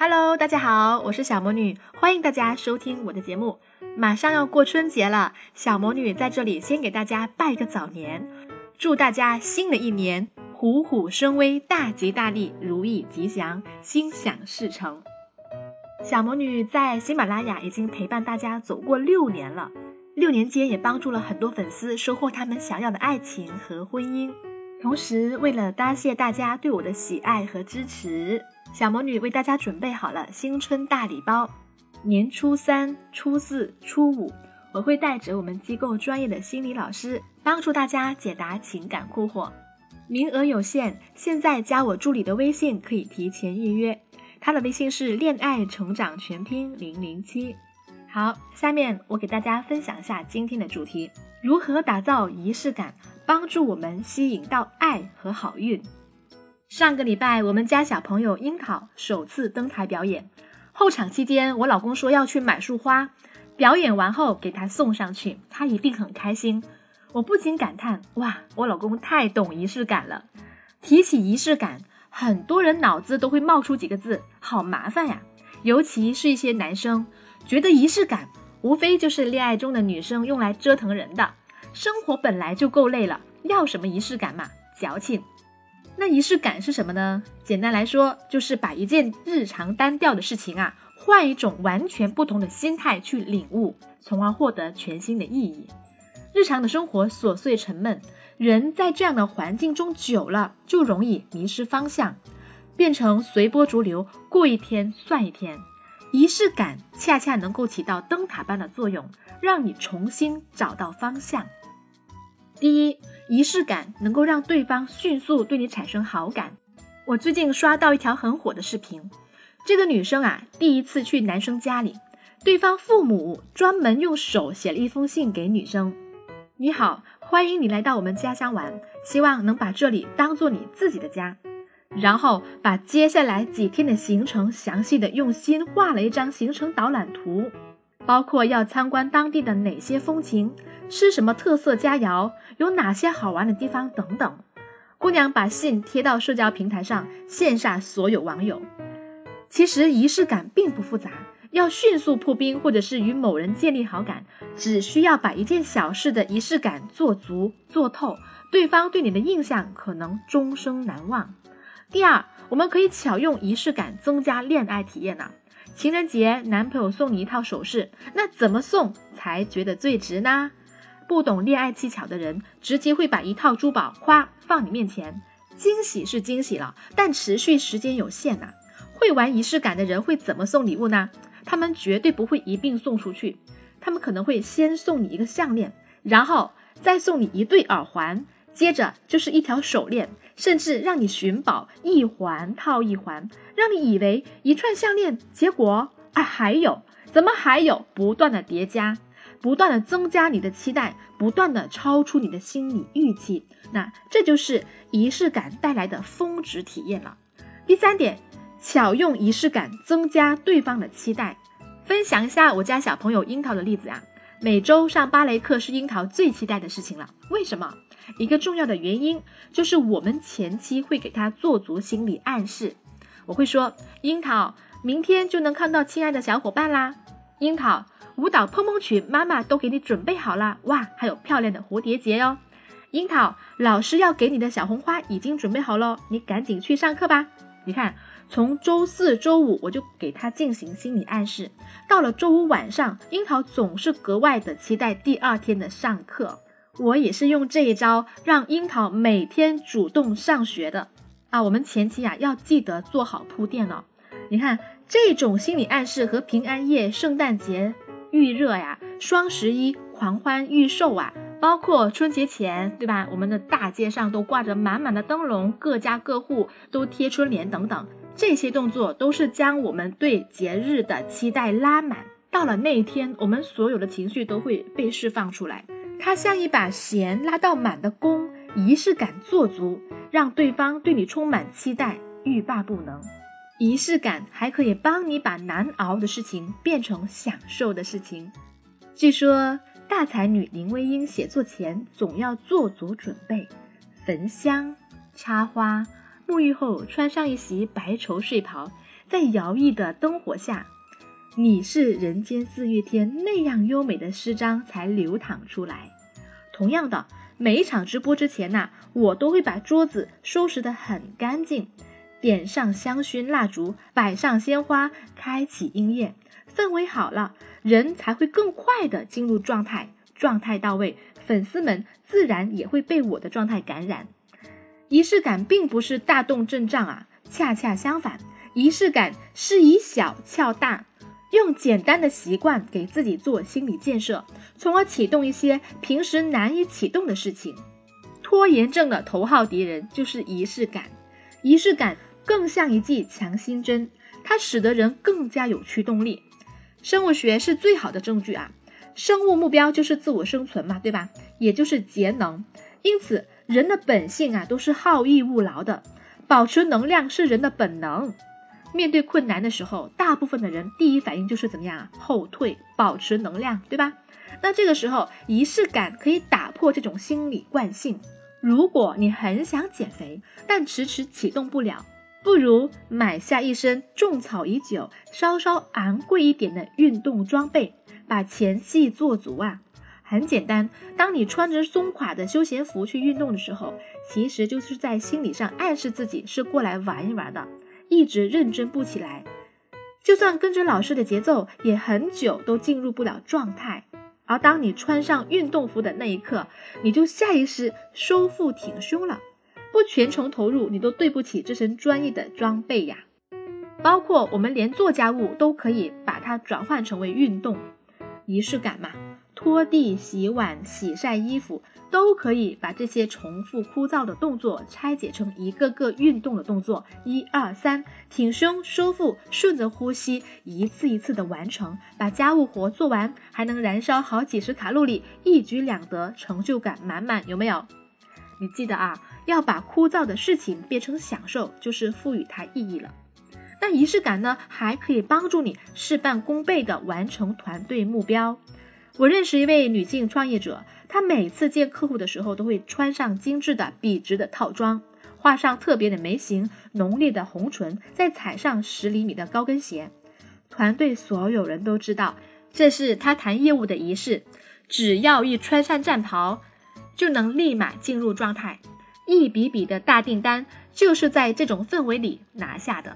Hello，大家好，我是小魔女，欢迎大家收听我的节目。马上要过春节了，小魔女在这里先给大家拜个早年，祝大家新的一年虎虎生威，大吉大利，如意吉祥，心想事成。小魔女在喜马拉雅已经陪伴大家走过六年了，六年间也帮助了很多粉丝收获他们想要的爱情和婚姻。同时，为了答谢大家对我的喜爱和支持，小魔女为大家准备好了新春大礼包。年初三、初四、初五，我会带着我们机构专业的心理老师，帮助大家解答情感困惑。名额有限，现在加我助理的微信可以提前预约，他的微信是恋爱成长全拼零零七。好，下面我给大家分享一下今天的主题：如何打造仪式感。帮助我们吸引到爱和好运。上个礼拜，我们家小朋友樱桃首次登台表演。候场期间，我老公说要去买束花，表演完后给他送上去，他一定很开心。我不禁感叹：哇，我老公太懂仪式感了。提起仪式感，很多人脑子都会冒出几个字：好麻烦呀。尤其是一些男生，觉得仪式感无非就是恋爱中的女生用来折腾人的。生活本来就够累了，要什么仪式感嘛？矫情。那仪式感是什么呢？简单来说，就是把一件日常单调的事情啊，换一种完全不同的心态去领悟，从而获得全新的意义。日常的生活琐碎沉闷，人在这样的环境中久了，就容易迷失方向，变成随波逐流，过一天算一天。仪式感恰恰能够起到灯塔般的作用，让你重新找到方向。第一，仪式感能够让对方迅速对你产生好感。我最近刷到一条很火的视频，这个女生啊，第一次去男生家里，对方父母专门用手写了一封信给女生：“你好，欢迎你来到我们家乡玩，希望能把这里当做你自己的家。”然后把接下来几天的行程详细的用心画了一张行程导览图，包括要参观当地的哪些风情。吃什么特色佳肴？有哪些好玩的地方？等等。姑娘把信贴到社交平台上，羡煞所有网友。其实仪式感并不复杂，要迅速破冰或者是与某人建立好感，只需要把一件小事的仪式感做足做透，对方对你的印象可能终生难忘。第二，我们可以巧用仪式感增加恋爱体验呢。情人节，男朋友送你一套首饰，那怎么送才觉得最值呢？不懂恋爱技巧的人，直接会把一套珠宝夸放你面前，惊喜是惊喜了，但持续时间有限呐。会玩仪式感的人会怎么送礼物呢？他们绝对不会一并送出去，他们可能会先送你一个项链，然后再送你一对耳环，接着就是一条手链，甚至让你寻宝，一环套一环，让你以为一串项链，结果啊还有，怎么还有？不断的叠加。不断的增加你的期待，不断的超出你的心理预期，那这就是仪式感带来的峰值体验了。第三点，巧用仪式感增加对方的期待。分享一下我家小朋友樱桃的例子啊，每周上芭蕾课是樱桃最期待的事情了。为什么？一个重要的原因就是我们前期会给他做足心理暗示。我会说，樱桃，明天就能看到亲爱的小伙伴啦，樱桃。舞蹈碰碰曲，妈妈都给你准备好了哇！还有漂亮的蝴蝶结哟。樱桃老师要给你的小红花已经准备好了，你赶紧去上课吧。你看，从周四周五我就给他进行心理暗示，到了周五晚上，樱桃总是格外的期待第二天的上课。我也是用这一招让樱桃每天主动上学的啊。我们前期啊要记得做好铺垫哦。你看这种心理暗示和平安夜、圣诞节。预热呀，双十一狂欢预售啊，包括春节前，对吧？我们的大街上都挂着满满的灯笼，各家各户都贴春联等等，这些动作都是将我们对节日的期待拉满。到了那一天，我们所有的情绪都会被释放出来。它像一把弦拉到满的弓，仪式感做足，让对方对你充满期待，欲罢不能。仪式感还可以帮你把难熬的事情变成享受的事情。据说大才女林徽因写作前总要做足准备，焚香、插花，沐浴后穿上一袭白绸睡袍，在摇曳的灯火下，你是人间四月天那样优美的诗章才流淌出来。同样的，每一场直播之前呐，我都会把桌子收拾得很干净，点上香薰蜡烛，摆上鲜花，开启音乐，氛围好了，人才会更快的进入状态。状态到位，粉丝们自然也会被我的状态感染。仪式感并不是大动阵仗啊，恰恰相反，仪式感是以小撬大，用简单的习惯给自己做心理建设，从而启动一些平时难以启动的事情。拖延症的头号敌人就是仪式感，仪式感更像一剂强心针，它使得人更加有驱动力。生物学是最好的证据啊，生物目标就是自我生存嘛，对吧？也就是节能，因此。人的本性啊，都是好逸恶劳的，保持能量是人的本能。面对困难的时候，大部分的人第一反应就是怎么样啊？后退，保持能量，对吧？那这个时候，仪式感可以打破这种心理惯性。如果你很想减肥，但迟迟启动不了，不如买下一身种草已久、稍稍昂贵一点的运动装备，把前戏做足啊。很简单，当你穿着松垮的休闲服去运动的时候，其实就是在心理上暗示自己是过来玩一玩的，一直认真不起来。就算跟着老师的节奏，也很久都进入不了状态。而当你穿上运动服的那一刻，你就下意识收腹挺胸了。不全程投入，你都对不起这身专业的装备呀。包括我们连做家务都可以把它转换成为运动，仪式感嘛。拖地、洗碗、洗晒衣服，都可以把这些重复枯燥的动作拆解成一个个运动的动作。一二三，挺胸收腹，顺着呼吸，一次一次的完成，把家务活做完，还能燃烧好几十卡路里，一举两得，成就感满满，有没有？你记得啊，要把枯燥的事情变成享受，就是赋予它意义了。那仪式感呢，还可以帮助你事半功倍地完成团队目标。我认识一位女性创业者，她每次见客户的时候都会穿上精致的笔直的套装，画上特别的眉形、浓烈的红唇，再踩上十厘米的高跟鞋。团队所有人都知道，这是她谈业务的仪式。只要一穿上战袍，就能立马进入状态。一笔笔的大订单就是在这种氛围里拿下的。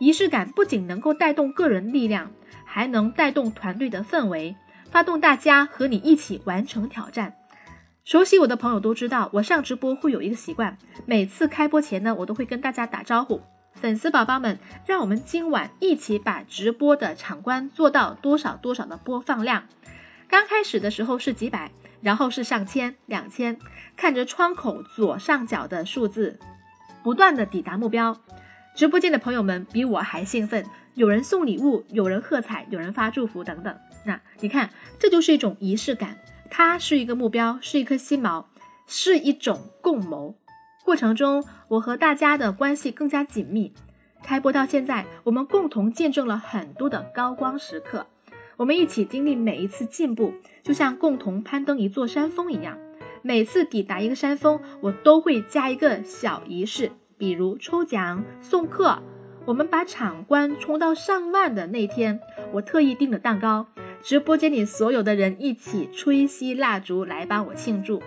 仪式感不仅能够带动个人力量，还能带动团队的氛围。发动大家和你一起完成挑战。熟悉我的朋友都知道，我上直播会有一个习惯，每次开播前呢，我都会跟大家打招呼。粉丝宝宝们，让我们今晚一起把直播的场观做到多少多少的播放量。刚开始的时候是几百，然后是上千、两千，看着窗口左上角的数字，不断的抵达目标。直播间的朋友们比我还兴奋，有人送礼物，有人喝彩，有人发祝福等等。那你看，这就是一种仪式感，它是一个目标，是一颗心锚，是一种共谋。过程中，我和大家的关系更加紧密。开播到现在，我们共同见证了很多的高光时刻，我们一起经历每一次进步，就像共同攀登一座山峰一样。每次抵达一个山峰，我都会加一个小仪式，比如抽奖、送客。我们把场观冲到上万的那天，我特意订了蛋糕。直播间里所有的人一起吹熄蜡烛来帮我庆祝，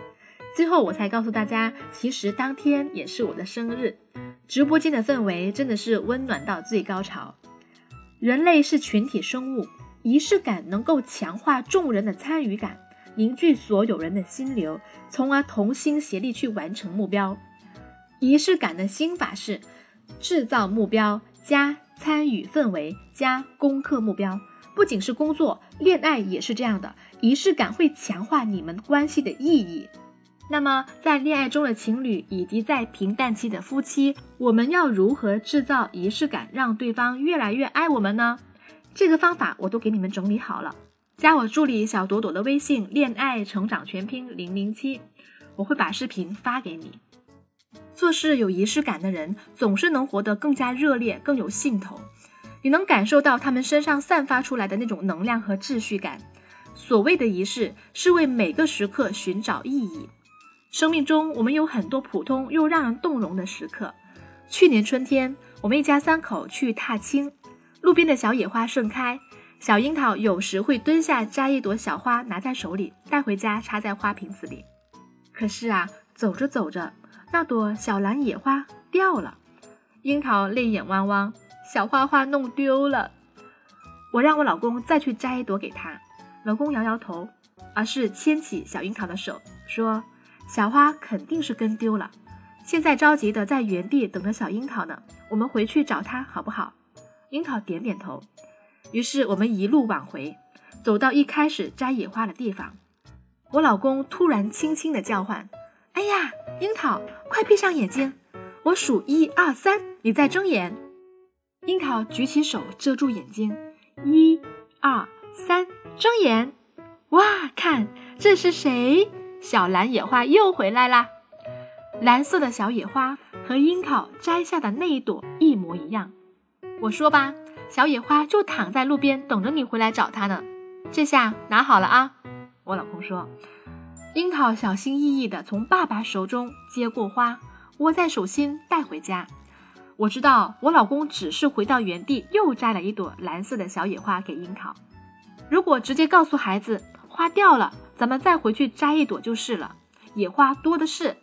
最后我才告诉大家，其实当天也是我的生日。直播间的氛围真的是温暖到最高潮。人类是群体生物，仪式感能够强化众人的参与感，凝聚所有人的心流，从而同心协力去完成目标。仪式感的心法是：制造目标加参与氛围加攻克目标。不仅是工作，恋爱也是这样的。仪式感会强化你们关系的意义。那么，在恋爱中的情侣以及在平淡期的夫妻，我们要如何制造仪式感，让对方越来越爱我们呢？这个方法我都给你们整理好了。加我助理小朵朵的微信，恋爱成长全拼零零七，我会把视频发给你。做事有仪式感的人，总是能活得更加热烈，更有兴头。你能感受到他们身上散发出来的那种能量和秩序感。所谓的仪式，是为每个时刻寻找意义。生命中，我们有很多普通又让人动容的时刻，去年春天，我们一家三口去踏青，路边的小野花盛开，小樱桃有时会蹲下摘一朵小花，拿在手里带回家插在花瓶子里。可是啊，走着走着，那朵小蓝野花掉了，樱桃泪眼汪汪，小花花弄丢了。我让我老公再去摘一朵给他，老公摇摇头，而是牵起小樱桃的手说：“小花肯定是跟丢了。”现在着急的在原地等着小樱桃呢，我们回去找她好不好？樱桃点点头。于是我们一路往回，走到一开始摘野花的地方，我老公突然轻轻的叫唤：“哎呀，樱桃，快闭上眼睛！我数一二三，你再睁眼。”樱桃举起手遮住眼睛，一、二、三，睁眼！哇，看这是谁？小蓝野花又回来啦！蓝色的小野花和樱桃摘下的那一朵一模一样。我说吧，小野花就躺在路边等着你回来找它呢。这下拿好了啊！我老公说。樱桃小心翼翼地从爸爸手中接过花，握在手心带回家。我知道我老公只是回到原地又摘了一朵蓝色的小野花给樱桃。如果直接告诉孩子花掉了，咱们再回去摘一朵就是了，野花多的是。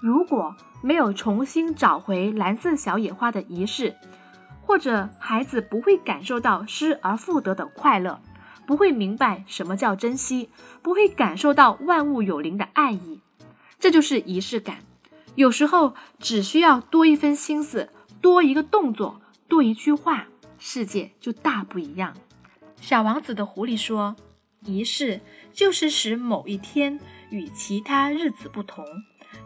如果没有重新找回蓝色小野花的仪式，或者孩子不会感受到失而复得的快乐，不会明白什么叫珍惜，不会感受到万物有灵的爱意，这就是仪式感。有时候只需要多一分心思，多一个动作，多一句话，世界就大不一样。小王子的狐狸说：“仪式就是使某一天与其他日子不同。”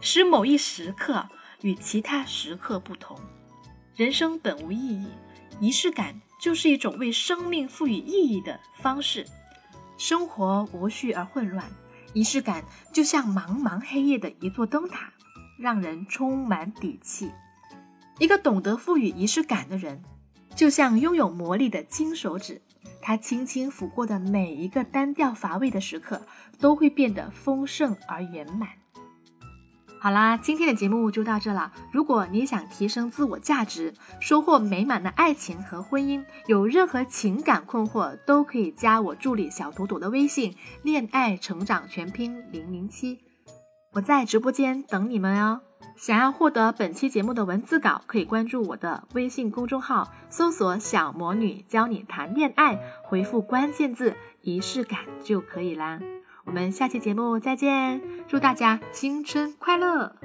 使某一时刻与其他时刻不同。人生本无意义，仪式感就是一种为生命赋予意义的方式。生活无序而混乱，仪式感就像茫茫黑夜的一座灯塔，让人充满底气。一个懂得赋予仪式感的人，就像拥有魔力的金手指，他轻轻抚过的每一个单调乏味的时刻，都会变得丰盛而圆满。好啦，今天的节目就到这了。如果你想提升自我价值，收获美满的爱情和婚姻，有任何情感困惑，都可以加我助理小朵朵的微信“恋爱成长全拼零零七”，我在直播间等你们哦。想要获得本期节目的文字稿，可以关注我的微信公众号，搜索“小魔女教你谈恋爱”，回复关键字“仪式感”就可以啦。我们下期节目再见，祝大家新春快乐！